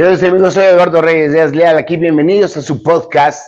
Queridos amigos, soy Eduardo Reyes Díaz Leal, aquí bienvenidos a su podcast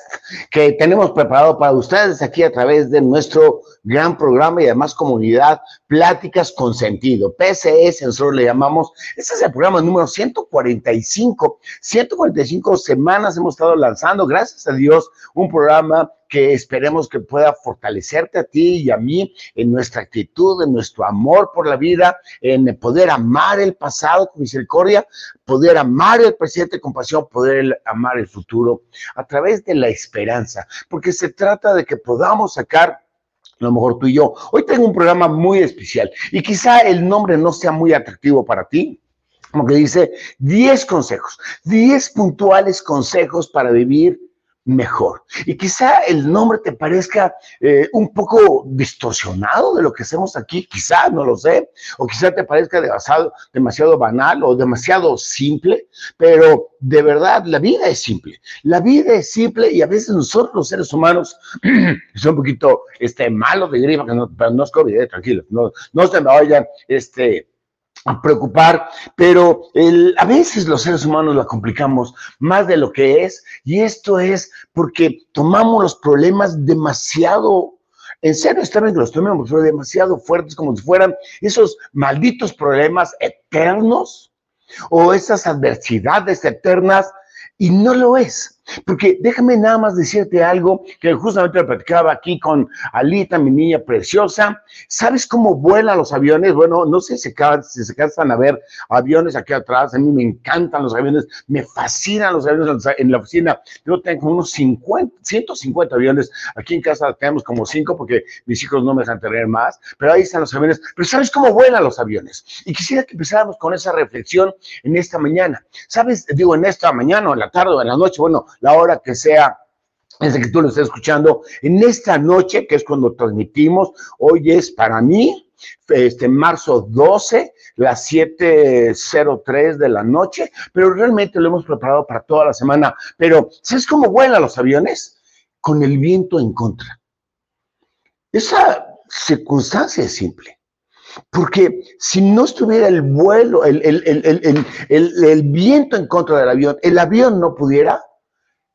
que tenemos preparado para ustedes aquí a través de nuestro gran programa y además comunidad Pláticas con Sentido, PCS, nosotros le llamamos, este es el programa número 145, 145 semanas hemos estado lanzando, gracias a Dios, un programa que esperemos que pueda fortalecerte a ti y a mí en nuestra actitud, en nuestro amor por la vida, en poder amar el pasado con misericordia, poder amar el presente con pasión, poder amar el futuro a través de la esperanza, porque se trata de que podamos sacar a lo mejor tú y yo. Hoy tengo un programa muy especial y quizá el nombre no sea muy atractivo para ti, como que dice 10 consejos, 10 puntuales consejos para vivir mejor. Y quizá el nombre te parezca eh, un poco distorsionado de lo que hacemos aquí, quizá, no lo sé, o quizá te parezca demasiado, demasiado banal o demasiado simple, pero de verdad la vida es simple. La vida es simple y a veces nosotros los seres humanos, es un poquito este, malo de gripa, que no, pero no es COVID, eh, tranquilo, no, no se me vayan, este preocupar, pero a veces los seres humanos la complicamos más de lo que es, y esto es porque tomamos los problemas demasiado, en serio, está que los tomemos, demasiado fuertes, como si fueran esos malditos problemas eternos o esas adversidades eternas, y no lo es. Porque déjame nada más decirte algo que justamente lo platicaba aquí con Alita, mi niña preciosa. ¿Sabes cómo vuelan los aviones? Bueno, no sé si, se cansan a ver aviones aquí atrás. A mí me encantan los aviones, me fascinan los aviones en la oficina. Yo tengo unos 50, 150 aviones. Aquí en casa tenemos como 5 porque mis hijos no me dejan tener más. Pero ahí están los aviones. Pero ¿sabes cómo vuelan los aviones? Y quisiera que empezáramos con esa reflexión en esta mañana. ¿Sabes? Digo, en esta mañana o en la tarde o en la noche. Bueno, la hora que sea desde que tú lo estés escuchando, en esta noche, que es cuando transmitimos, hoy es para mí, este marzo 12, las 7.03 de la noche, pero realmente lo hemos preparado para toda la semana. Pero, ¿sabes cómo vuelan los aviones? Con el viento en contra. Esa circunstancia es simple. Porque si no estuviera el vuelo, el, el, el viento en contra del avión, el avión no pudiera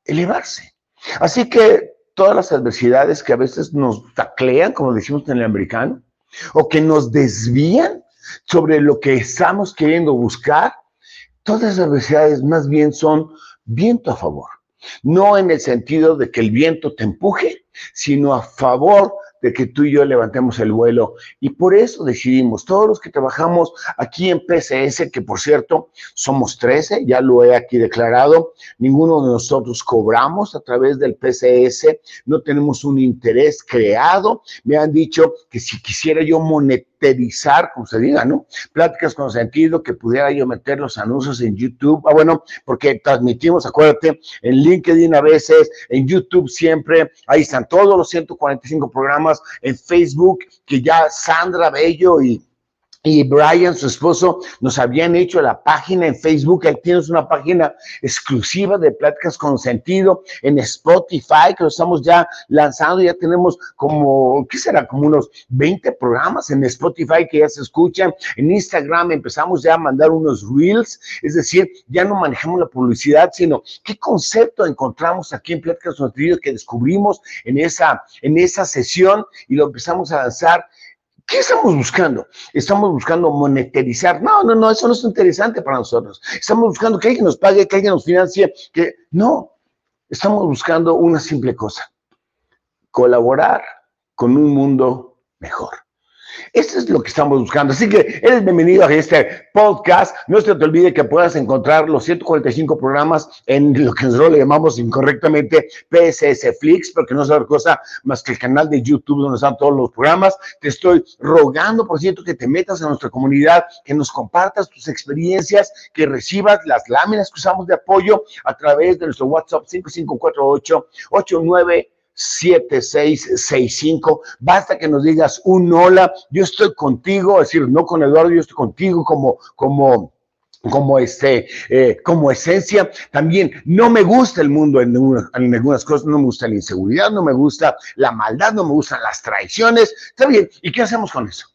elevarse. Así que todas las adversidades que a veces nos taclean, como decimos en el americano, o que nos desvían sobre lo que estamos queriendo buscar, todas las adversidades más bien son viento a favor. No en el sentido de que el viento te empuje, sino a favor de que tú y yo levantemos el vuelo. Y por eso decidimos, todos los que trabajamos aquí en PCS, que por cierto somos 13, ya lo he aquí declarado, ninguno de nosotros cobramos a través del PCS, no tenemos un interés creado. Me han dicho que si quisiera yo monetizar, como se diga, ¿no? Pláticas con sentido, que pudiera yo meter los anuncios en YouTube. Ah, bueno, porque transmitimos, acuérdate, en LinkedIn a veces, en YouTube siempre, ahí están todos los 145 programas, en Facebook, que ya Sandra Bello y y Brian, su esposo, nos habían hecho la página en Facebook. Ahí tienes una página exclusiva de pláticas con sentido en Spotify, que lo estamos ya lanzando. Ya tenemos como, ¿qué será? Como unos 20 programas en Spotify que ya se escuchan. En Instagram empezamos ya a mandar unos reels. Es decir, ya no manejamos la publicidad, sino qué concepto encontramos aquí en Pláticas con Sentido que descubrimos en esa, en esa sesión y lo empezamos a lanzar ¿Qué estamos buscando? Estamos buscando monetarizar. No, no, no, eso no es interesante para nosotros. Estamos buscando que alguien nos pague, que alguien nos financie, que no. Estamos buscando una simple cosa, colaborar con un mundo mejor. Eso es lo que estamos buscando. Así que eres bienvenido a este podcast. No se te olvide que puedas encontrar los 145 programas en lo que nosotros le llamamos incorrectamente PSS Flix, porque no es otra cosa más que el canal de YouTube donde están todos los programas. Te estoy rogando, por cierto, que te metas a nuestra comunidad, que nos compartas tus experiencias, que recibas las láminas que usamos de apoyo a través de nuestro WhatsApp 5548 89 7665. Basta que nos digas un hola, yo estoy contigo, es decir, no con Eduardo, yo estoy contigo como, como, como este, eh, como esencia. También no me gusta el mundo en, en, algunas cosas, no me gusta la inseguridad, no me gusta la maldad, no me gustan las traiciones. Está bien, ¿y qué hacemos con eso?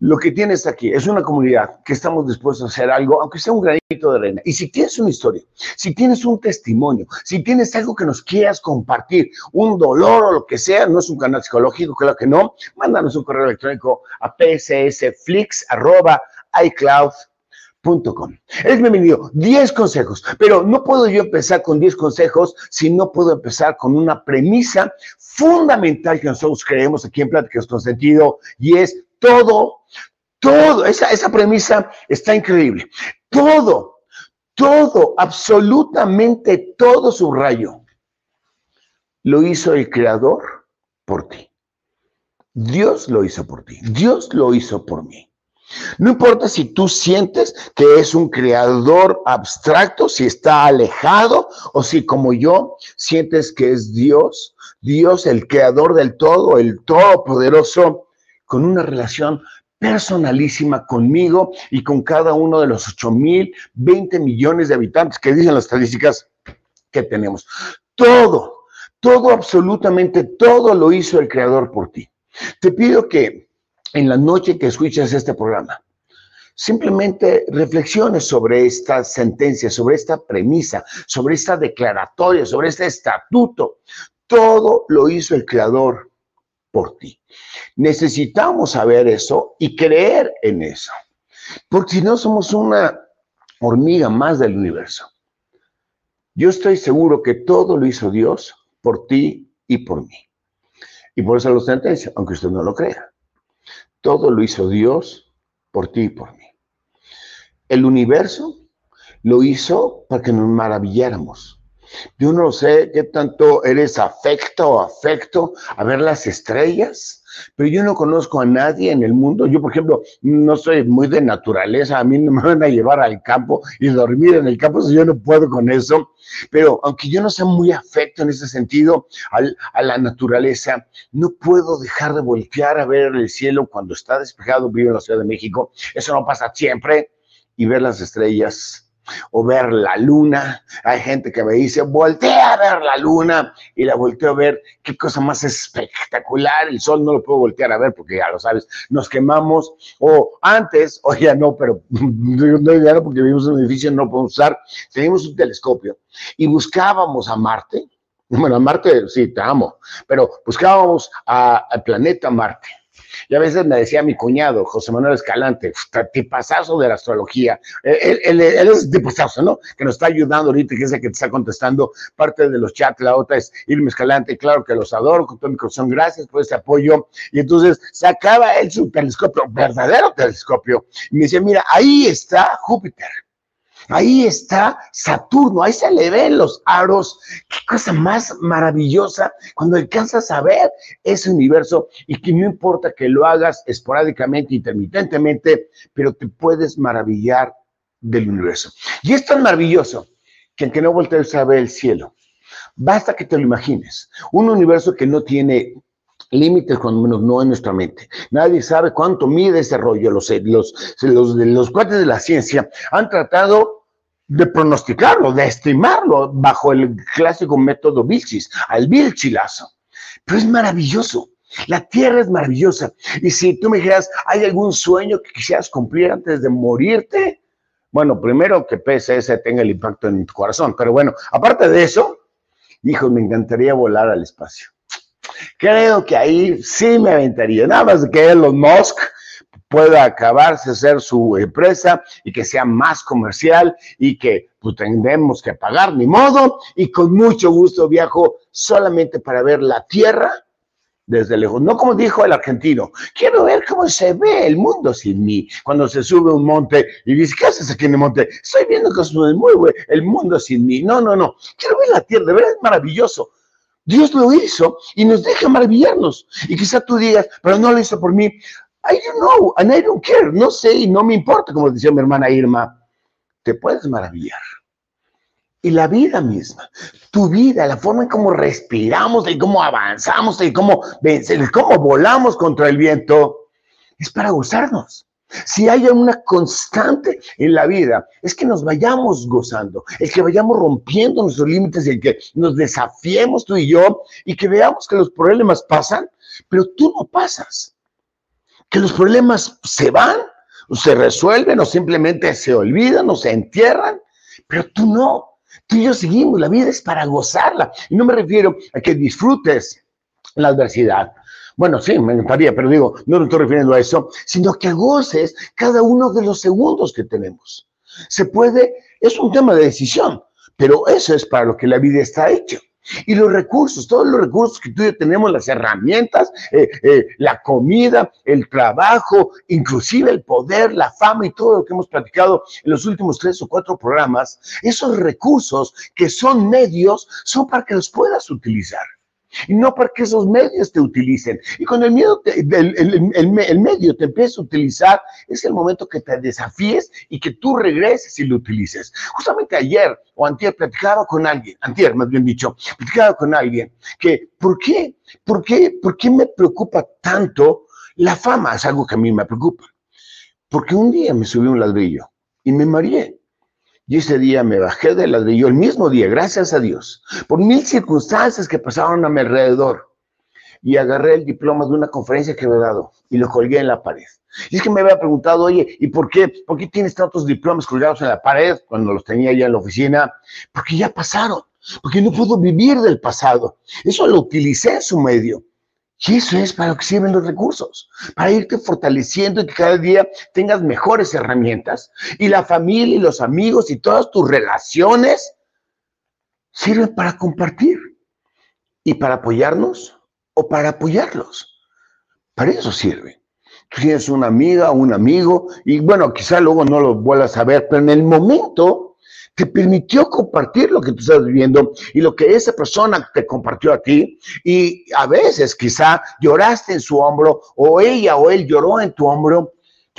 Lo que tienes aquí es una comunidad que estamos dispuestos a hacer algo, aunque sea un granito de arena. Y si tienes una historia, si tienes un testimonio, si tienes algo que nos quieras compartir, un dolor o lo que sea, no es un canal psicológico, claro que no, mándanos un correo electrónico a pssflix.icloud.com. Es bienvenido. 10 consejos, pero no puedo yo empezar con 10 consejos si no puedo empezar con una premisa fundamental que nosotros creemos aquí en Pláticas con Sentido y es todo, todo, esa, esa premisa está increíble. Todo, todo, absolutamente todo su rayo lo hizo el Creador por ti. Dios lo hizo por ti. Dios lo hizo por mí. No importa si tú sientes que es un creador abstracto, si está alejado o si como yo sientes que es Dios, Dios el creador del todo, el todopoderoso, con una relación personalísima conmigo y con cada uno de los 8 mil, 20 millones de habitantes que dicen las estadísticas que tenemos. Todo, todo, absolutamente todo lo hizo el Creador por ti. Te pido que en la noche que escuches este programa, simplemente reflexiones sobre esta sentencia, sobre esta premisa, sobre esta declaratoria, sobre este estatuto. Todo lo hizo el Creador por ti. Necesitamos saber eso y creer en eso, porque si no somos una hormiga más del universo. Yo estoy seguro que todo lo hizo Dios por ti y por mí. Y por eso lo sentencia, aunque usted no lo crea. Todo lo hizo Dios por ti y por mí. El universo lo hizo para que nos maravilláramos yo no sé qué tanto eres afecto o afecto a ver las estrellas, pero yo no conozco a nadie en el mundo. Yo, por ejemplo, no soy muy de naturaleza, a mí no me van a llevar al campo y dormir en el campo, yo no puedo con eso. Pero aunque yo no sea muy afecto en ese sentido a la naturaleza, no puedo dejar de voltear a ver el cielo cuando está despejado, vivo en la Ciudad de México. Eso no pasa siempre. Y ver las estrellas o ver la luna. Hay gente que me dice, voltea a ver la luna y la volteo a ver. Qué cosa más espectacular. El sol no lo puedo voltear a ver porque ya lo sabes, nos quemamos. O antes, o ya no, pero no ya porque vivimos en un edificio, no podemos usar. Teníamos un telescopio y buscábamos a Marte. Bueno, a Marte sí, te amo, pero buscábamos al planeta Marte y a veces me decía mi cuñado, José Manuel Escalante, tipazazo de la astrología. Él, es tipazazo, ¿no? Que nos está ayudando ahorita, que es el que te está contestando parte de los chats. La otra es Irme Escalante. Claro que los adoro con todo mi corazón. Gracias por ese apoyo. Y entonces sacaba él su telescopio, verdadero telescopio, y me decía, mira, ahí está Júpiter. Ahí está Saturno, ahí se le ven los aros. Qué cosa más maravillosa cuando alcanzas a ver ese universo y que no importa que lo hagas esporádicamente, intermitentemente, pero te puedes maravillar del universo. Y es tan maravilloso que aunque no voltees a ver el cielo, basta que te lo imagines. Un universo que no tiene límites, cuando menos no en nuestra mente. Nadie sabe cuánto mide ese rollo. Los, los, los, los cuates de la ciencia han tratado de pronosticarlo, de estimarlo bajo el clásico método Vilchis, al Vilchilazo. Pero es maravilloso. La tierra es maravillosa. Y si tú me dijeras, ¿hay algún sueño que quisieras cumplir antes de morirte? Bueno, primero que PSS tenga el impacto en tu corazón. Pero bueno, aparte de eso, hijo, me encantaría volar al espacio. Creo que ahí sí me aventaría. Nada más que Elon Musk pueda acabarse ser su empresa y que sea más comercial y que pues tendremos que pagar ni modo y con mucho gusto viajo solamente para ver la tierra desde lejos. No como dijo el argentino, quiero ver cómo se ve el mundo sin mí. Cuando se sube un monte y dice, ¿qué haces aquí en el monte? Estoy viendo que se mueve el mundo sin mí. No, no, no. Quiero ver la tierra, de verdad es maravilloso. Dios lo hizo y nos deja maravillarnos. Y quizá tú digas, pero no lo hizo por mí. I don't know, and I don't care. No sé y no me importa, como decía mi hermana Irma. Te puedes maravillar. Y la vida misma, tu vida, la forma en cómo respiramos, y cómo avanzamos, y cómo, cómo volamos contra el viento, es para gozarnos. Si hay una constante en la vida, es que nos vayamos gozando, el que vayamos rompiendo nuestros límites, el que nos desafiemos tú y yo, y que veamos que los problemas pasan, pero tú no pasas que los problemas se van, o se resuelven, o simplemente se olvidan, o se entierran, pero tú no. Tú y yo seguimos, la vida es para gozarla. Y no me refiero a que disfrutes la adversidad. Bueno, sí, me encantaría, pero digo, no me estoy refiriendo a eso, sino que goces cada uno de los segundos que tenemos. Se puede, es un tema de decisión, pero eso es para lo que la vida está hecha. Y los recursos, todos los recursos que tú y yo tenemos, las herramientas, eh, eh, la comida, el trabajo, inclusive el poder, la fama y todo lo que hemos platicado en los últimos tres o cuatro programas, esos recursos que son medios son para que los puedas utilizar y no para que esos medios te utilicen. Y cuando el, miedo el, medio te empieza a utilizar, es el momento que te desafíes y que tú regreses y lo utilices. Justamente ayer o antier platicaba con alguien, antier más bien dicho, platicaba con alguien que, ¿por qué? ¿Por qué? ¿Por qué me preocupa tanto la fama? Es algo que a mí me preocupa. Porque un día me subí un ladrillo y me mareé. Y ese día me bajé del ladrillo, el mismo día, gracias a Dios, por mil circunstancias que pasaron a mi alrededor. Y agarré el diploma de una conferencia que me he dado y lo colgué en la pared. Y es que me había preguntado, oye, ¿y por qué? ¿Por qué tienes tantos diplomas colgados en la pared cuando los tenía ya en la oficina? Porque ya pasaron, porque no puedo vivir del pasado. Eso lo utilicé en su medio. Y eso es para lo que sirven los recursos, para irte fortaleciendo y que cada día tengas mejores herramientas. Y la familia y los amigos y todas tus relaciones sirven para compartir y para apoyarnos o para apoyarlos. Para eso sirve. Tú tienes una amiga o un amigo y bueno, quizá luego no lo vuelvas a ver, pero en el momento te permitió compartir lo que tú estás viviendo y lo que esa persona te compartió a ti. Y a veces quizá lloraste en su hombro o ella o él lloró en tu hombro.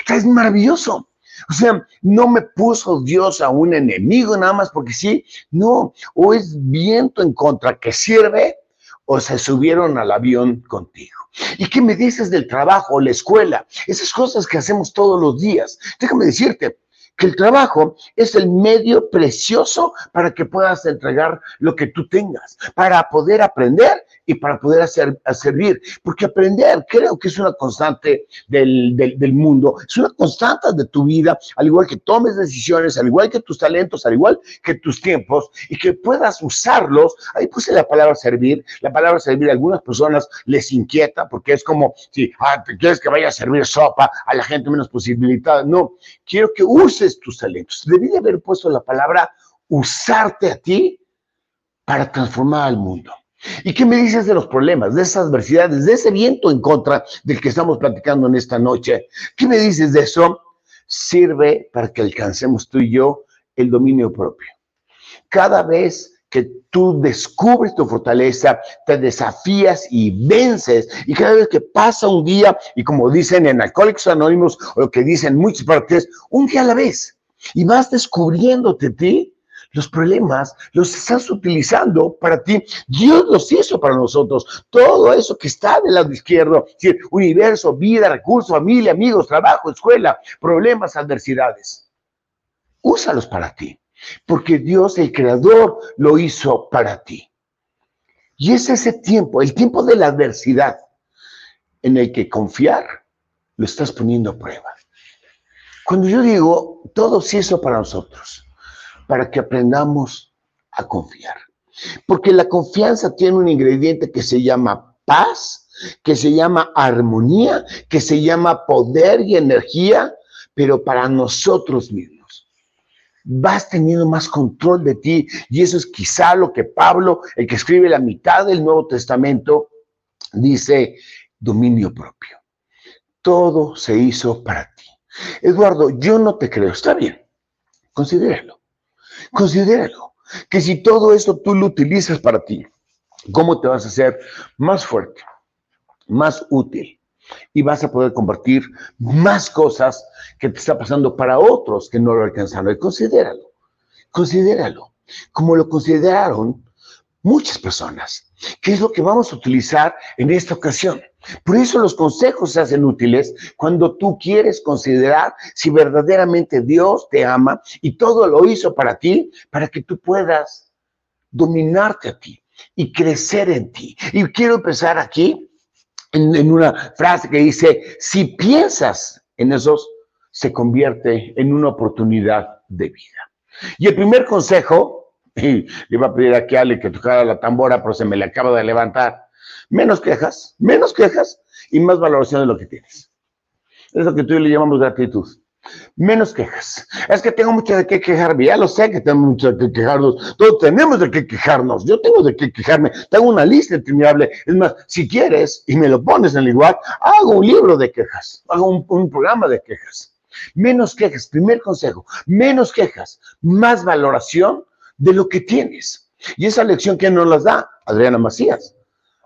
Es maravilloso. O sea, no me puso Dios a un enemigo nada más porque sí. No, o es viento en contra que sirve o se subieron al avión contigo. ¿Y qué me dices del trabajo, la escuela? Esas cosas que hacemos todos los días. Déjame decirte, que el trabajo es el medio precioso para que puedas entregar lo que tú tengas, para poder aprender y para poder hacer, servir. Porque aprender creo que es una constante del, del, mundo, es una constante de tu vida, al igual que tomes decisiones, al igual que tus talentos, al igual que tus tiempos, y que puedas usarlos. Ahí puse la palabra servir. La palabra servir a algunas personas les inquieta porque es como si ah, quieres que vaya a servir sopa a la gente menos posibilitada. No, quiero que uses tus talentos. Debí de haber puesto la palabra usarte a ti para transformar al mundo. ¿Y qué me dices de los problemas, de esas adversidades, de ese viento en contra del que estamos platicando en esta noche? ¿Qué me dices de eso? Sirve para que alcancemos tú y yo el dominio propio. Cada vez que tú descubres tu fortaleza, te desafías y vences. Y cada vez que pasa un día, y como dicen en Alcohólicos Anónimos, o lo que dicen muchas partes, un día a la vez, y vas descubriéndote ti, los problemas los estás utilizando para ti. Dios los hizo para nosotros. Todo eso que está del lado izquierdo, universo, vida, recursos, familia, amigos, trabajo, escuela, problemas, adversidades. Úsalos para ti, porque Dios, el Creador, lo hizo para ti. Y es ese tiempo, el tiempo de la adversidad, en el que confiar lo estás poniendo a prueba. Cuando yo digo, todo se hizo para nosotros, para que aprendamos a confiar. Porque la confianza tiene un ingrediente que se llama paz, que se llama armonía, que se llama poder y energía, pero para nosotros mismos. Vas teniendo más control de ti y eso es quizá lo que Pablo, el que escribe la mitad del Nuevo Testamento, dice dominio propio. Todo se hizo para ti. Eduardo, yo no te creo. Está bien, considéralo. Considéralo, que si todo eso tú lo utilizas para ti, ¿cómo te vas a hacer más fuerte, más útil? Y vas a poder compartir más cosas que te está pasando para otros que no lo alcanzaron. Y considéralo, considéralo, como lo consideraron muchas personas. ¿Qué es lo que vamos a utilizar en esta ocasión? Por eso los consejos se hacen útiles cuando tú quieres considerar si verdaderamente Dios te ama y todo lo hizo para ti, para que tú puedas dominarte a ti y crecer en ti. Y quiero empezar aquí en, una frase que dice, si piensas en esos, se convierte en una oportunidad de vida. Y el primer consejo, y le iba a pedir aquí a Ale que tocara la tambora, pero se me le acaba de levantar, menos quejas, menos quejas y más valoración de lo que tienes. Es lo que tú y yo le llamamos gratitud. Menos quejas. Es que tengo mucho de qué quejarme. Ya lo sé que tengo mucho de qué quejarnos. Todos tenemos de qué quejarnos. Yo tengo de qué quejarme. Tengo una lista interminable. Es más, si quieres y me lo pones en el igual, hago un libro de quejas. Hago un, programa de quejas. Menos quejas. Primer consejo. Menos quejas. Más valoración de lo que tienes. Y esa lección, ¿quién nos las da? Adriana Macías.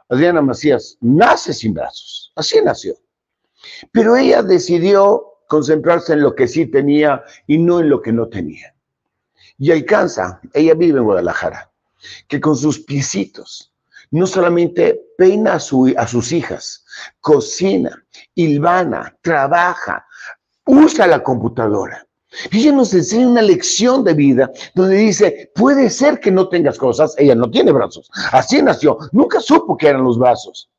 Adriana Macías nace sin brazos. Así nació. Pero ella decidió concentrarse en lo que sí tenía y no en lo que no tenía. Y alcanza, ella vive en Guadalajara, que con sus piecitos no solamente peina a, a sus hijas, cocina, hilvana, trabaja, usa la computadora. Y ella nos enseña una lección de vida donde dice, puede ser que no tengas cosas, ella no tiene brazos, así nació, nunca supo que eran los brazos.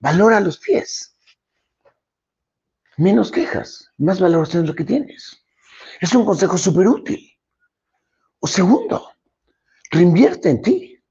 Valora los pies menos quejas, más valoración de lo que tienes. Es un consejo súper útil. O segundo, reinvierte en ti.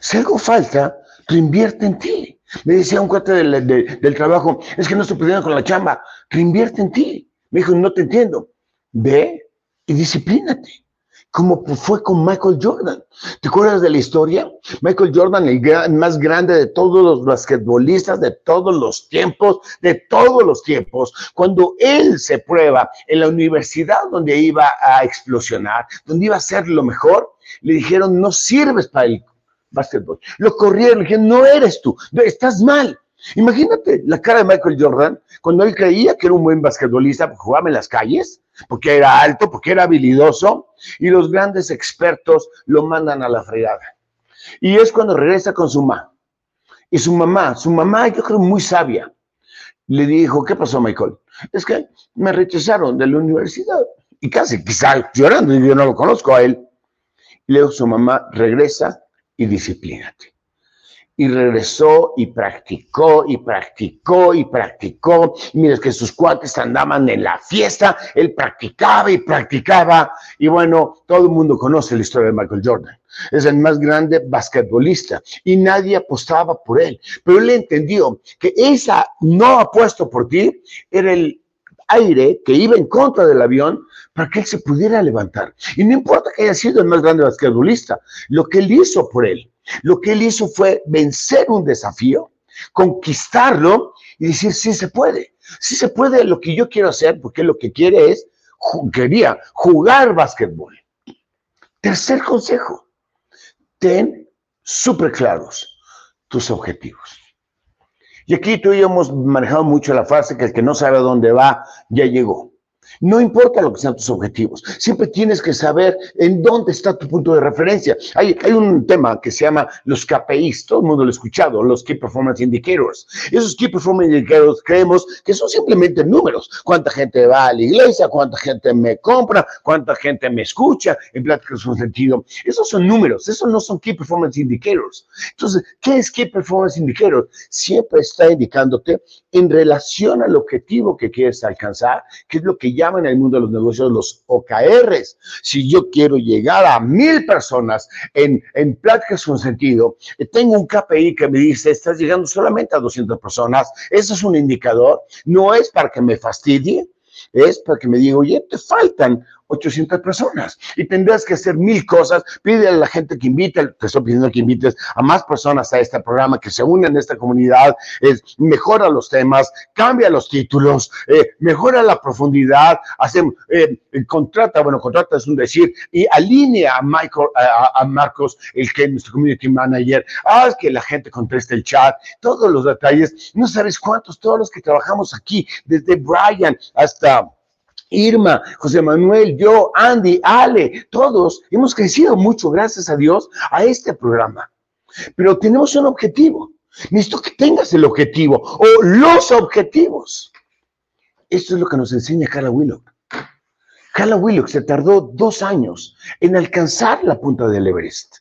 Si algo falta, reinvierte en ti. Me decía un cuate del, del, trabajo, es que no estoy pudiendo con la chamba, reinvierte en ti. Me dijo, no te entiendo. Ve y disciplínate como fue con Michael Jordan. ¿Te acuerdas de la historia? Michael Jordan, el más grande de todos los basquetbolistas de todos los tiempos, de todos los tiempos, cuando él se prueba en la universidad donde iba a explosionar, donde iba a ser lo mejor, le dijeron, no sirves para el básquetbol. Lo corrieron, le dijeron, no eres tú, estás mal. Imagínate la cara de Michael Jordan cuando él creía que era un buen basquetbolista porque jugaba en las calles, porque era alto, porque era habilidoso, y los grandes expertos lo mandan a la fregada. Y es cuando regresa con su mamá. Y su mamá, su mamá, yo creo muy sabia, le dijo, ¿qué pasó, Michael? Es que me rechazaron de la universidad. Y casi, quizá llorando, yo no lo conozco a él. Y dijo su mamá, regresa y disciplínate y regresó y practicó y practicó y practicó. Mira que sus cuates andaban en la fiesta, él practicaba y practicaba. Y bueno, todo el mundo conoce la historia de Michael Jordan. Es el más grande basquetbolista y nadie apostaba por él. Pero él entendió que esa no apuesto por ti era el aire que iba en contra del avión para que él se pudiera levantar. Y no importa que haya sido el más grande basquetbolista, lo que él hizo por él lo que él hizo fue vencer un desafío, conquistarlo y decir, sí se puede, sí se puede lo que yo quiero hacer, porque lo que quiere es, quería jugar básquetbol. Tercer consejo, ten súper claros tus objetivos. Y aquí tú y yo hemos manejado mucho la frase que el que no sabe a dónde va, ya llegó. No importa lo que sean tus objetivos, siempre tienes que saber en dónde está tu punto de referencia. Hay, hay un tema que se llama los KPIs, todo el mundo lo ha escuchado, los Key Performance Indicators. Esos Key Performance Indicators creemos que son simplemente números. Cuánta gente va a la iglesia, cuánta gente me compra, cuánta gente me escucha, en pláticas con sentido. Esos son números, esos no son Key Performance Indicators. Entonces, ¿qué es Key Performance Indicators? Siempre está indicándote en relación al objetivo que quieres alcanzar, que es lo que en el mundo de los negocios los OKRs. Si yo quiero llegar a mil personas en, en pláticas con sentido, eh, tengo un KPI que me dice, estás llegando solamente a 200 personas, eso es un indicador, no es para que me fastidie, es para que me diga, oye, te faltan 800 personas. Y tendrás que hacer mil cosas. Pide a la gente que invite, te estoy pidiendo que invites a más personas a este programa, que se unan a esta comunidad, es, mejora los temas, cambia los títulos, eh, mejora la profundidad, hacemos, eh, contrata, bueno, contrata es un decir, y alinea a, Michael, a, Marcos, el que es nuestro community manager, haz que la gente conteste el chat, todos los detalles, no sabes cuántos, todos los que trabajamos aquí, desde Brian hasta Irma, José Manuel, yo, Andy, Ale, todos hemos crecido mucho, gracias a Dios, a este programa. Pero tenemos un objetivo. Necesito que tengas el objetivo o los objetivos. Esto es lo que nos enseña Carla Willock. Carla Willock se tardó dos años en alcanzar la punta del Everest.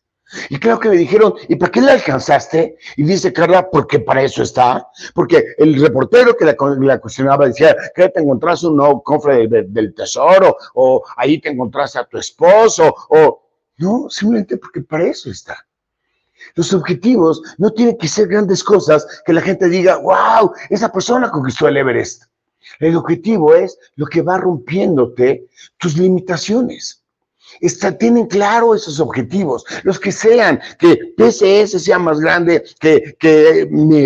Y claro que me dijeron, ¿y para qué la alcanzaste? Y dice Carla, porque para eso está. Porque el reportero que la, cuestionaba decía, que te encontraste un nuevo cofre del tesoro, o ahí te encontraste a tu esposo, o... No, simplemente porque para eso está. Los objetivos no tienen que ser grandes cosas que la gente diga, wow, esa persona conquistó el Everest. El objetivo es lo que va rompiéndote tus limitaciones tienen claro esos objetivos, los que sean, que PCS sea más grande, que, que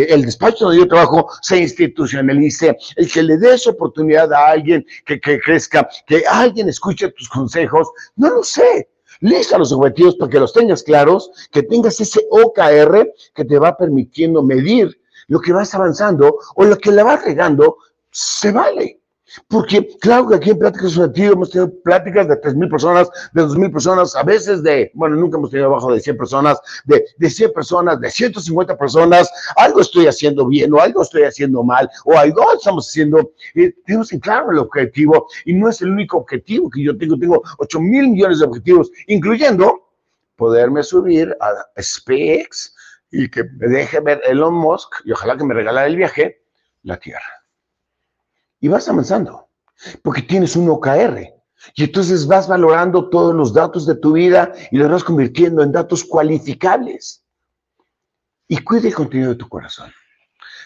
el despacho donde yo trabajo se institucionalice, el que le des oportunidad a alguien que, que crezca, que alguien escuche tus consejos, no lo sé. Lista los objetivos para que los tengas claros, que tengas ese OKR que te va permitiendo medir lo que vas avanzando o lo que le vas regando, se vale. Porque claro que aquí en Pláticas Subjetivas hemos tenido pláticas de 3.000 personas, de 2.000 personas, a veces de, bueno, nunca hemos tenido abajo de 100 personas, de, de 100 personas, de 150 personas, algo estoy haciendo bien o algo estoy haciendo mal o algo estamos haciendo, eh, tenemos en claro el objetivo y no es el único objetivo que yo tengo, tengo 8 mil millones de objetivos, incluyendo poderme subir a SpaceX y que me deje ver Elon Musk y ojalá que me regale el viaje, la Tierra y vas avanzando, porque tienes un OKR. Y entonces vas valorando todos los datos de tu vida y los vas convirtiendo en datos cualificables. Y cuida el contenido de tu corazón.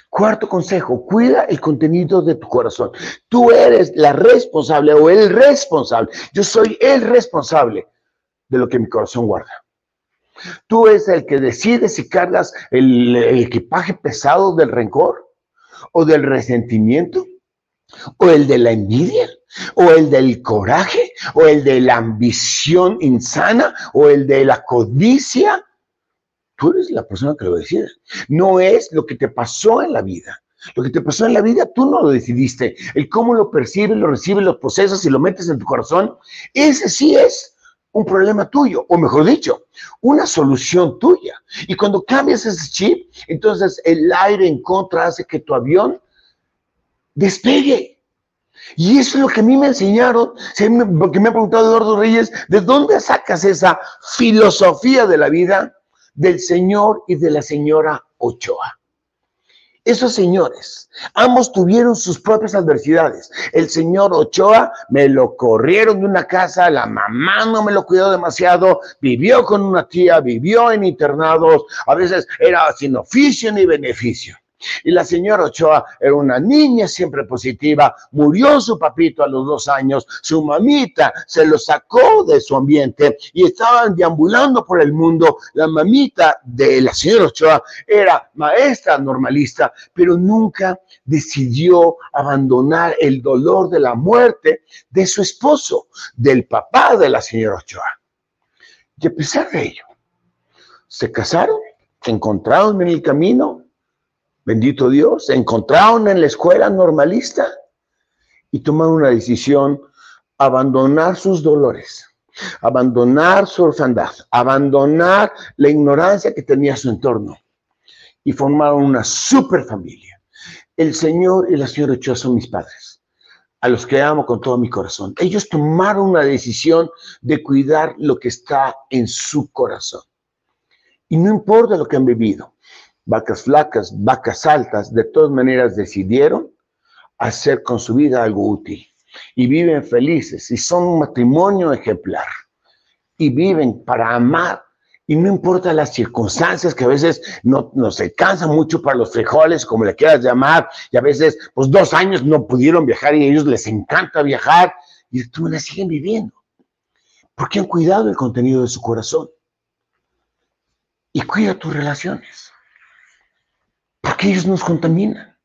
Cuarto consejo, cuida el contenido de tu corazón. Tú eres la responsable o el responsable. Yo soy el responsable de lo que mi corazón guarda. Tú eres el que decide si cargas el, el equipaje pesado del rencor o del resentimiento o el de la envidia, o el del coraje, o el de la ambición insana, o el de la codicia. Tú eres la persona que lo decide. No es lo que te pasó en la vida. Lo que te pasó en la vida, tú no lo decidiste. El cómo lo percibes, lo recibes, lo procesas y lo metes en tu corazón, ese sí es un problema tuyo, o mejor dicho, una solución tuya. Y cuando cambias ese chip, entonces el aire en contra hace que tu avión despegue. Y eso es lo que a mí me enseñaron, porque me ha preguntado Eduardo Reyes, ¿de dónde sacas esa filosofía de la vida del señor y de la señora Ochoa? Esos señores, ambos tuvieron sus propias adversidades. El señor Ochoa me lo corrieron de una casa, la mamá no me lo cuidó demasiado, vivió con una tía, vivió en internados, a veces era sin oficio ni beneficio. Y la señora Ochoa era una niña siempre positiva, murió su papito a los dos años, su mamita se lo sacó de su ambiente y estaban deambulando por el mundo. La mamita de la señora Ochoa era maestra normalista, pero nunca decidió abandonar el dolor de la muerte de su esposo, del papá de la señora Ochoa. Y a pesar de ello, se casaron, se encontraron en el camino, bendito Dios, se encontraron en la escuela normalista y tomaron una decisión, abandonar sus dolores, abandonar su orfandad, abandonar la ignorancia que tenía su entorno y formaron una super familia. El Señor y la señora Ochoa son mis padres, a los que amo con todo mi corazón. Ellos tomaron una decisión de cuidar lo que está en su corazón. Y no importa lo que han vivido, vacas flacas, vacas altas, de todas maneras decidieron hacer con su vida algo útil. Y viven felices y son un matrimonio ejemplar. Y viven para amar. Y no importa las circunstancias que a veces no nos alcanzan mucho para los frijoles, como le quieras llamar, y a veces, pues dos años no pudieron viajar y a ellos les encanta viajar, y tú la siguen viviendo. Porque han cuidado el contenido de su corazón. Y cuida tus relaciones porque ellos nos contaminan.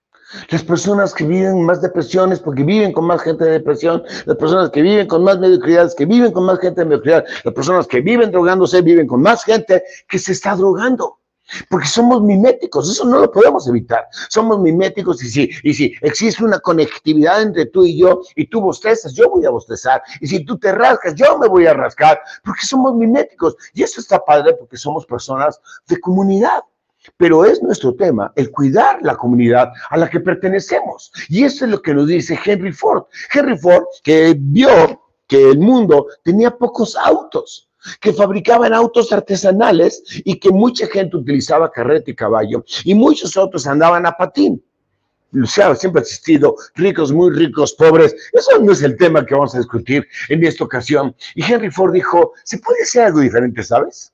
Las personas que viven más depresiones, porque viven con más gente de depresión, las personas que viven con más mediocridades, que viven con más gente de mediocridad, las personas que viven drogándose, viven con más gente que se está drogando. Porque somos miméticos, eso no lo podemos evitar. Somos miméticos y si, y si existe una conectividad entre tú y yo, y tú bostezas, yo voy a bostezar. Y si tú te rascas, yo me voy a rascar, porque somos miméticos. Y eso está padre porque somos personas de comunidad. Pero es nuestro tema el cuidar la comunidad a la que pertenecemos. Y eso es lo que nos dice Henry Ford. Henry Ford, que vio que el mundo tenía pocos autos, que fabricaban autos artesanales y que mucha gente utilizaba carreta y caballo y muchos otros andaban a patín. O sea, siempre ha existido ricos, muy ricos, pobres. Eso no es el tema que vamos a discutir en esta ocasión. Y Henry Ford dijo, se puede hacer algo diferente, ¿sabes?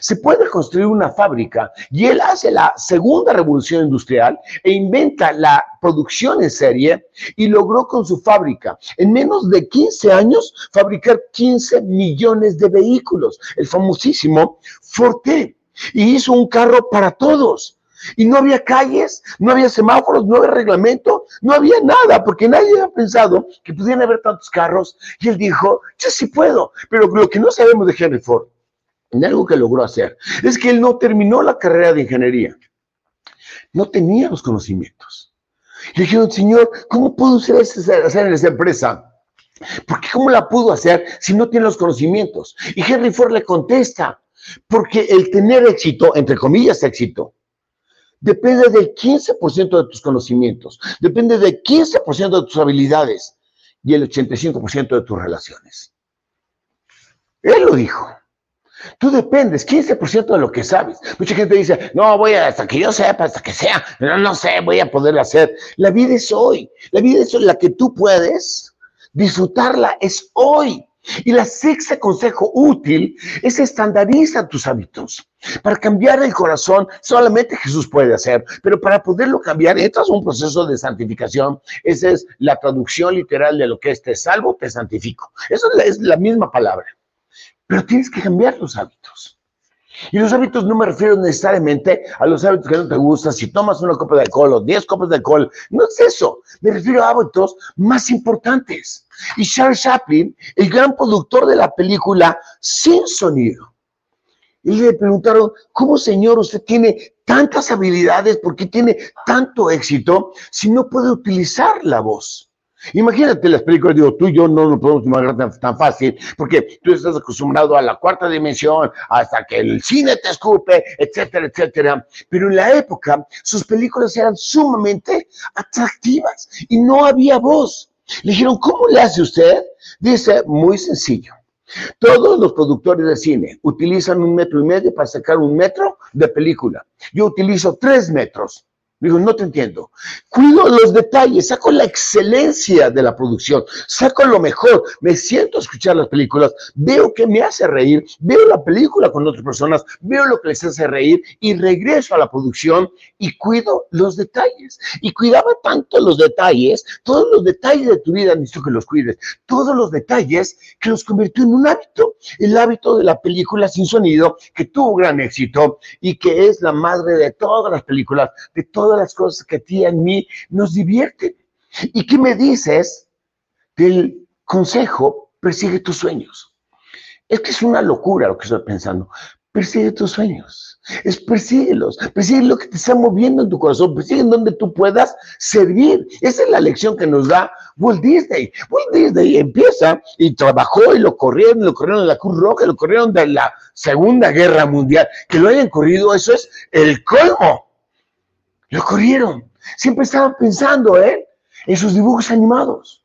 Se puede construir una fábrica y él hace la segunda revolución industrial e inventa la producción en serie y logró con su fábrica en menos de 15 años fabricar 15 millones de vehículos, el famosísimo Forte, y hizo un carro para todos. Y no había calles, no había semáforos, no había reglamento, no había nada, porque nadie había pensado que pudieran haber tantos carros. Y él dijo, yo sí puedo, pero lo que no sabemos de Henry Ford, en algo que logró hacer, es que él no terminó la carrera de ingeniería. No tenía los conocimientos. Le dijeron, Señor, ¿cómo pudo usted hacer en esa empresa? Porque ¿cómo la pudo hacer si no tiene los conocimientos? Y Henry Ford le contesta, porque el tener éxito, entre comillas éxito, depende del 15% de tus conocimientos, depende del 15% de tus habilidades y el 85% de tus relaciones. Él lo dijo. Tú dependes 15% de lo que sabes. Mucha gente dice, no, voy a, hasta que yo sepa, hasta que sea, no, no sé, voy a poder hacer. La vida es hoy. La vida es la que tú puedes disfrutarla, es hoy. Y la sexta consejo útil es estandariza tus hábitos. Para cambiar el corazón, solamente Jesús puede hacer, pero para poderlo cambiar, entras a un proceso de santificación. Esa es la traducción literal de lo que es te salvo, te santifico. Eso es la misma palabra. Pero tienes que cambiar los hábitos. Y los hábitos no me refiero necesariamente a los hábitos que no te gustan, si tomas una copa de alcohol o diez copas de alcohol, no es eso, me refiero a hábitos más importantes. Y Charles Chaplin, el gran productor de la película Sin Sonido, y le preguntaron, ¿cómo señor usted tiene tantas habilidades, por qué tiene tanto éxito si no puede utilizar la voz? Imagínate las películas, digo, tú y yo no lo podemos imaginar tan, fácil, porque tú estás acostumbrado a la cuarta dimensión, hasta que el cine te escupe, etcétera, etcétera. Pero en la época, sus películas eran sumamente atractivas y no había voz. Le dijeron, ¿cómo le hace usted? Dice, muy sencillo. Todos los productores de cine utilizan un metro y medio para sacar un metro de película. Yo utilizo tres metros. Digo, no te entiendo. Cuido los detalles, saco la excelencia de la producción, saco lo mejor, me siento a escuchar las películas, veo que me hace reír, veo la película con otras personas, veo lo que les hace reír y regreso a la producción y cuido los detalles. Y cuidaba tanto los detalles, todos los detalles de tu vida necesito que los cuides, todos los detalles que los convirtió en un hábito, el hábito de la película sin sonido que tuvo gran éxito y que es la madre de todas las películas, de todas las cosas que a ti y a mí nos divierten. ¿Y qué me dices del consejo? Persigue tus sueños. Es que es una locura lo que estoy pensando. Persigue tus sueños. Es persíguelos. Persigue lo que te está moviendo en tu corazón. Persigue en donde tú puedas servir. Esa es la lección que nos da Walt Disney. Walt Disney empieza y trabajó y lo corrieron, lo corrieron de la Cruz Roja, lo corrieron de la Segunda Guerra Mundial. Que lo hayan corrido, eso es el colmo. Lo corrieron. Siempre estaba pensando ¿eh? en sus dibujos animados.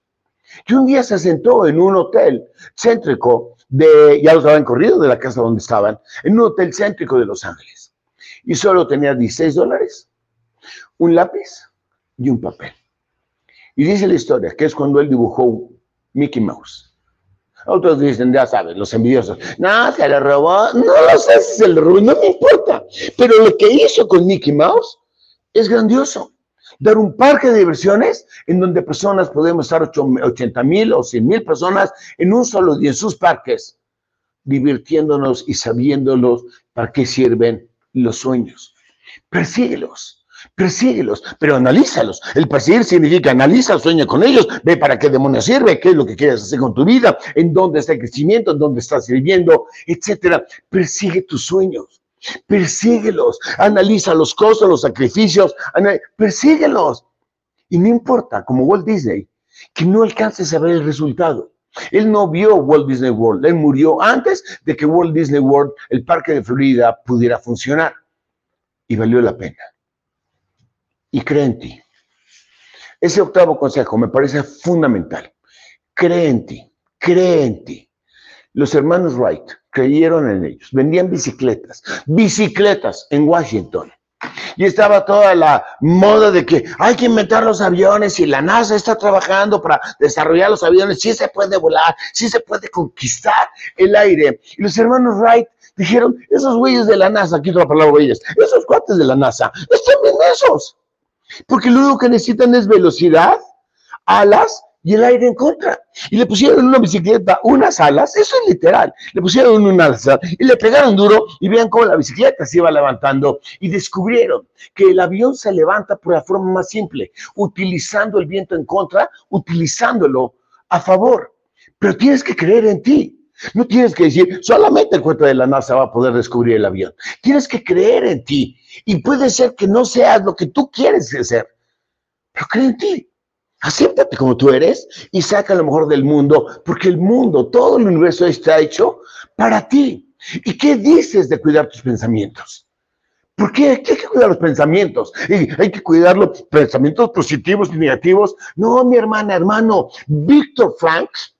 Y un día se sentó en un hotel céntrico de, ya los habían corrido de la casa donde estaban, en un hotel céntrico de Los Ángeles. Y solo tenía 16 dólares, un lápiz y un papel. Y dice la historia que es cuando él dibujó Mickey Mouse. Otros dicen, ya sabes, los envidiosos. No, se le robó. No lo sé si se robó, no me importa. Pero lo que hizo con Mickey Mouse es grandioso. Dar un parque de diversiones en donde personas podemos estar 80 mil o 100 mil personas en un solo día en sus parques, divirtiéndonos y sabiéndolos para qué sirven los sueños. Persíguelos, persíguelos, pero analízalos. El perseguir significa analiza, sueña con ellos, ve para qué demonios sirve, qué es lo que quieres hacer con tu vida, en dónde está el crecimiento, en dónde estás sirviendo, etcétera. Persigue tus sueños. Persíguelos, analiza los costos, los sacrificios, persíguelos. Y no importa, como Walt Disney, que no alcances a ver el resultado. Él no vio Walt Disney World, él murió antes de que Walt Disney World, el parque de Florida, pudiera funcionar. Y valió la pena. Y cree en ti. Ese octavo consejo me parece fundamental. Cree en ti, cree en ti. Los hermanos Wright creyeron en ellos, vendían bicicletas, bicicletas en Washington. Y estaba toda la moda de que hay que inventar los aviones y la NASA está trabajando para desarrollar los aviones. Sí se puede volar, sí se puede conquistar el aire. Y los hermanos Wright dijeron, esos güeyes de la NASA, aquí otra palabra güeyes, esos cuates de la NASA, están bien esos. Porque lo único que necesitan es velocidad, alas y el aire en contra. Y le pusieron una bicicleta unas alas, eso es literal, le pusieron unas alas y le pegaron duro y vean cómo la bicicleta se iba levantando y descubrieron que el avión se levanta por la forma más simple, utilizando el viento en contra, utilizándolo a favor. Pero tienes que creer en ti. No tienes que decir, solamente el cuento de la NASA va a poder descubrir el avión. Tienes que creer en ti. Y puede ser que no seas lo que tú quieres ser, pero cree en ti. Acéptate como tú eres y saca lo mejor del mundo, porque el mundo, todo el universo está hecho para ti. ¿Y qué dices de cuidar tus pensamientos? ¿Por qué? hay que cuidar los pensamientos? ¿Y hay que cuidar los pensamientos positivos y negativos. No, mi hermana, hermano, Víctor Franks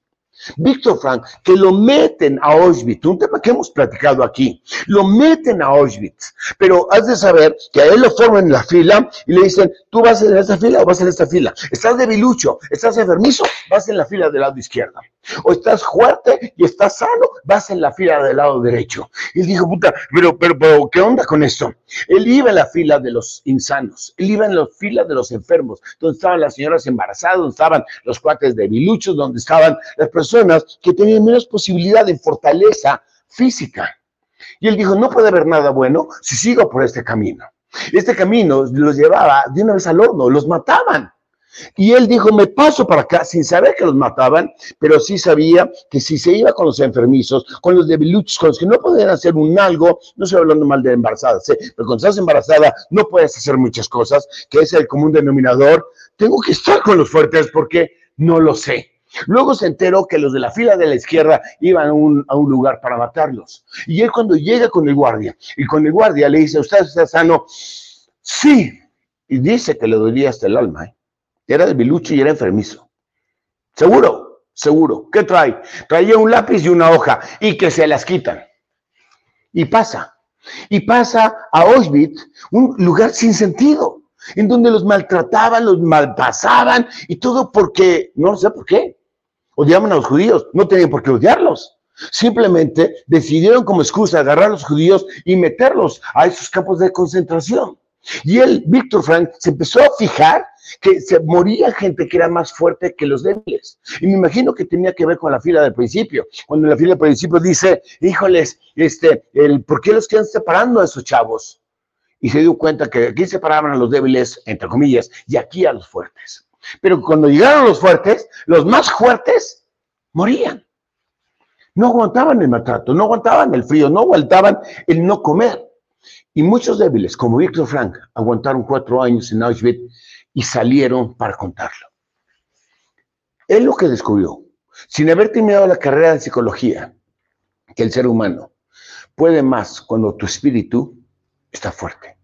Víctor Frank, que lo meten a Auschwitz, un tema que hemos platicado aquí, lo meten a Auschwitz, pero has de saber que a él lo forman en la fila y le dicen, tú vas en esta fila o vas en esta fila, estás debilucho, estás enfermizo, vas en la fila del lado izquierdo, o estás fuerte y estás sano, vas en la fila del lado derecho. Y dijo, puta, pero, pero, ¿qué onda con esto? Él iba en la fila de los insanos, él iba en la fila de los enfermos, donde estaban las señoras embarazadas, donde estaban los cuates debiluchos, donde estaban las personas que tenían menos posibilidad de fortaleza física. Y él dijo, no puede haber nada bueno si sigo por este camino. Este camino los llevaba de una vez al horno, los mataban. Y él dijo, me paso para acá sin saber que los mataban, pero sí sabía que si se iba con los enfermizos, con los debiluchos, con los que no podían hacer un algo, no estoy hablando mal de embarazadas, ¿eh? pero cuando estás embarazada no puedes hacer muchas cosas, que es el común denominador, tengo que estar con los fuertes porque no lo sé. Luego se enteró que los de la fila de la izquierda iban a un, a un, lugar para matarlos. Y él cuando llega con el guardia, y con el guardia le dice, ¿usted está sano? Sí. Y dice que le dolía hasta el alma. ¿eh? Era de bilucho y era enfermizo. Seguro, seguro. ¿Qué trae? Traía un lápiz y una hoja y que se las quitan. Y pasa. Y pasa a Auschwitz, un lugar sin sentido, en donde los maltrataban, los malpasaban y todo porque, no sé por qué, odiaban a los judíos. No tenían por qué odiarlos. Simplemente decidieron como excusa agarrar a los judíos y meterlos a esos campos de concentración. Y él, Víctor Frank, se empezó a fijar que se moría gente que era más fuerte que los débiles. Y me imagino que tenía que ver con la fila del principio. Cuando la fila del principio dice, híjoles, este, el, ¿por qué los quedan separando a esos chavos? Y se dio cuenta que aquí separaban a los débiles, entre comillas, y aquí a los fuertes. Pero cuando llegaron los fuertes, los más fuertes morían. No aguantaban el maltrato, no aguantaban el frío, no aguantaban el no comer. Y muchos débiles, como Víctor Frank, aguantaron cuatro años en Auschwitz y salieron para contarlo. Él lo que descubrió, sin haber terminado la carrera de psicología, que el ser humano puede más cuando tu espíritu está fuerte.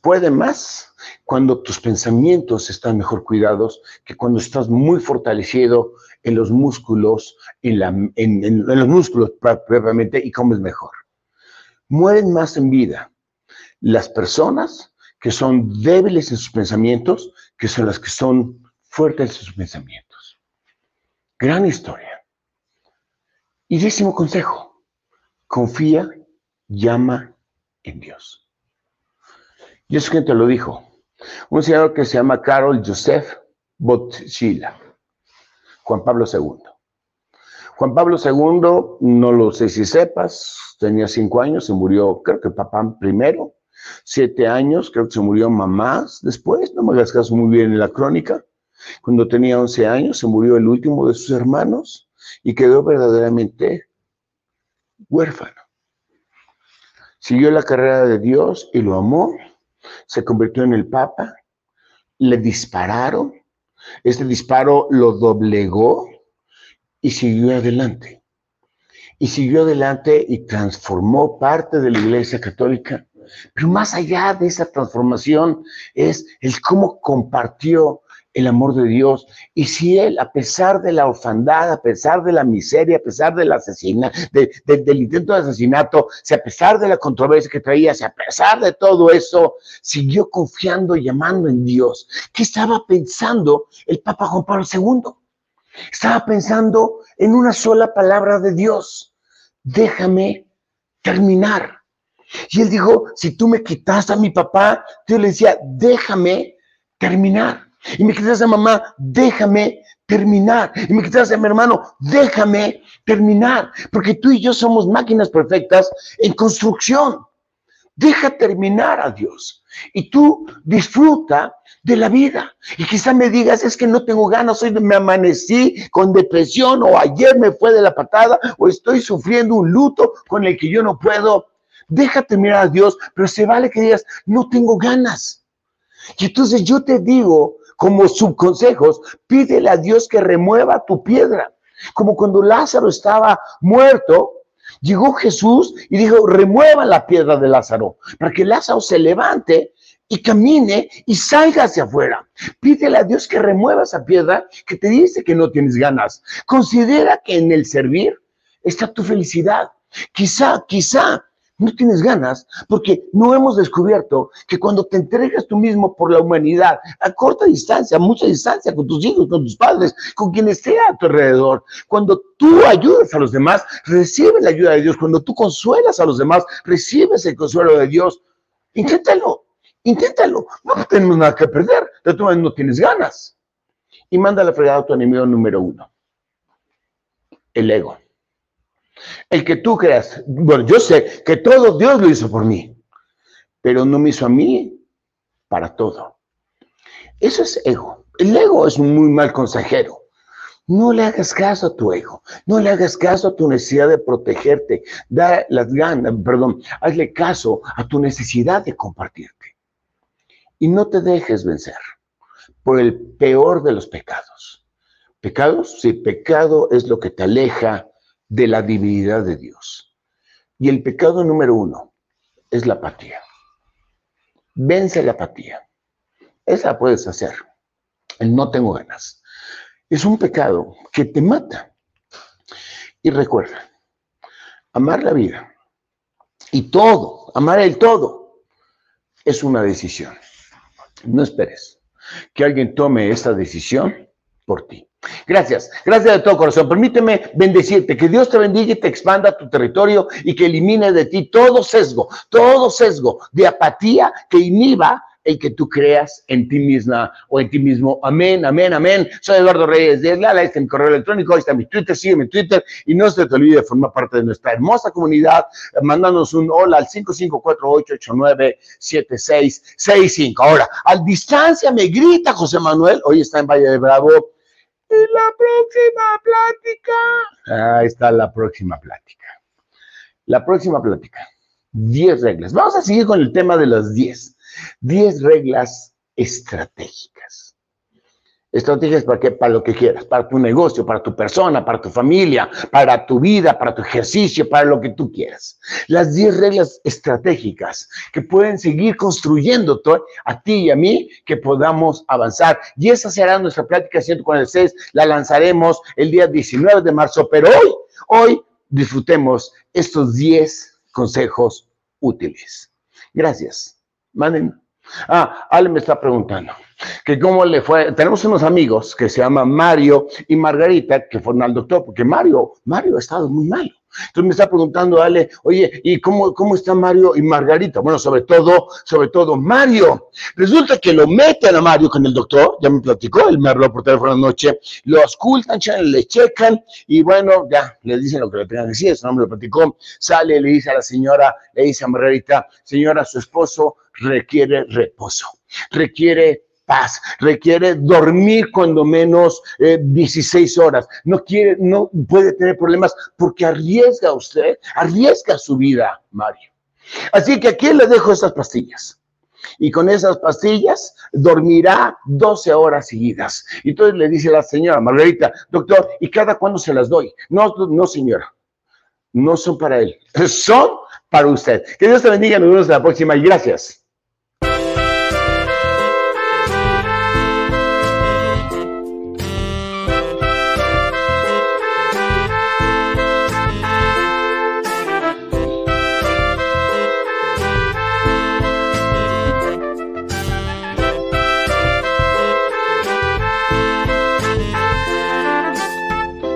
Puede más cuando tus pensamientos están mejor cuidados que cuando estás muy fortalecido en los músculos, en, en los músculos propiamente y comes mejor. Mueren más en vida las personas que son débiles en sus pensamientos, que son las que son fuertes en sus pensamientos. Gran historia. Y décimo consejo, confía, llama en Dios. Y eso que te lo dijo. Un señor que se llama Carol Joseph Botchila, Juan Pablo II. Juan Pablo II, no lo sé si sepas, tenía cinco años, se murió, creo que papá primero, siete años, creo que se murió mamás después, no me hagas caso muy bien en la crónica. Cuando tenía 11 años se murió el último de sus hermanos y quedó verdaderamente huérfano. Siguió la carrera de Dios y lo amó, se convirtió en el Papa, le dispararon, este disparo lo doblegó y siguió adelante. Y siguió adelante y transformó parte de la Iglesia Católica pero más allá de esa transformación es el cómo compartió el amor de Dios. Y si él, a pesar de la orfandad, a pesar de la miseria, a pesar del asesinato, del intento de asesinato, si a pesar de la controversia que traía, si a pesar de todo eso, siguió confiando y amando en Dios, ¿qué estaba pensando el Papa Juan Pablo II? Estaba pensando en una sola palabra de Dios. Déjame terminar. Y él dijo, si tú me quitas a mi papá, yo le decía, déjame terminar. Y me quitas a mamá, déjame terminar. Y me quitas a mi hermano, déjame terminar. Porque tú y yo somos máquinas perfectas en construcción. Deja terminar a Dios. Y tú disfruta de la vida. Y quizá me digas, es que no tengo ganas, hoy me amanecí con depresión o ayer me fue de la patada o estoy sufriendo un luto con el que yo no puedo. Deja terminar a Dios, pero se vale que digas, no tengo ganas. Y entonces yo te digo, como subconsejos, pídele a Dios que remueva tu piedra. Como cuando Lázaro estaba muerto, llegó Jesús y dijo, remueva la piedra de Lázaro, para que Lázaro se levante y camine y salga hacia afuera. Pídele a Dios que remueva esa piedra que te dice que no tienes ganas. Considera que en el servir está tu felicidad. Quizá, quizá no tienes ganas porque no hemos descubierto que cuando te entregas tú mismo por la humanidad, a corta distancia, a mucha distancia, con tus hijos, con tus padres, con quien esté a tu alrededor, cuando tú ayudas a los demás, recibes la ayuda de Dios. Cuando tú consuelas a los demás, recibes el consuelo de Dios. Inténtalo, inténtalo. No tenemos nada que perder. De todas no tienes ganas. Y manda la fregada a tu enemigo número uno. El ego. El que tú creas, bueno, yo sé que todo Dios lo hizo por mí, pero no me hizo a mí para todo. Eso es ego. El ego es un muy mal consejero. No le hagas caso a tu ego, no le hagas caso a tu necesidad de protegerte, da las ganas, perdón, hazle caso a tu necesidad de compartirte. Y no te dejes vencer por el peor de los pecados. ¿Pecados? Sí, pecado es lo que te aleja de la divinidad de Dios. Y el pecado número uno es la apatía. Vence la apatía. Esa puedes hacer. El no tengo ganas. Es un pecado que te mata. Y recuerda, amar la vida y todo, amar el todo, es una decisión. No esperes que alguien tome esta decisión por ti. Gracias, gracias de todo corazón. Permíteme bendecirte, que Dios te bendiga y te expanda tu territorio y que elimine de ti todo sesgo, todo sesgo de apatía que inhiba el que tú creas en ti misma o en ti mismo. Amén, amén, amén. Soy Eduardo Reyes de Lala, este es mi correo electrónico, ahí está mi Twitter, sígueme en Twitter y no se te olvide de formar parte de nuestra hermosa comunidad, mandándonos un hola al 5548897665. Ahora, al distancia me grita José Manuel, hoy está en Valle de Bravo y la próxima plática. Ahí está la próxima plática. La próxima plática. 10 reglas. Vamos a seguir con el tema de las 10. 10 reglas estratégicas. Estrategias para, qué? para lo que quieras, para tu negocio, para tu persona, para tu familia, para tu vida, para tu ejercicio, para lo que tú quieras. Las 10 reglas estratégicas que pueden seguir construyendo a ti y a mí que podamos avanzar. Y esa será nuestra plática 146. La lanzaremos el día 19 de marzo, pero hoy, hoy disfrutemos estos 10 consejos útiles. Gracias. Manden. Ah, Ale me está preguntando que cómo le fue. Tenemos unos amigos que se llaman Mario y Margarita que fueron al doctor, porque Mario, Mario ha estado muy malo. Entonces me está preguntando, Ale, oye, ¿y cómo, cómo está Mario y Margarita? Bueno, sobre todo, sobre todo Mario. Resulta que lo meten a Mario con el doctor, ya me platicó, él me habló por teléfono anoche, lo auscultan, le checan y bueno, ya le dicen lo que le tengan que decir, eso no me lo platicó. Sale, le dice a la señora, le dice a Margarita, señora, su esposo requiere reposo, requiere paz, requiere dormir cuando menos 16 eh, horas, no quiere, no puede tener problemas porque arriesga usted, arriesga su vida, Mario. Así que aquí le dejo estas pastillas. Y con esas pastillas dormirá 12 horas seguidas. Y entonces le dice la señora Margarita, doctor, ¿y cada cuándo se las doy? No, no, señora. No son para él. Son para usted. Que Dios te bendiga. Nos vemos en la próxima y gracias.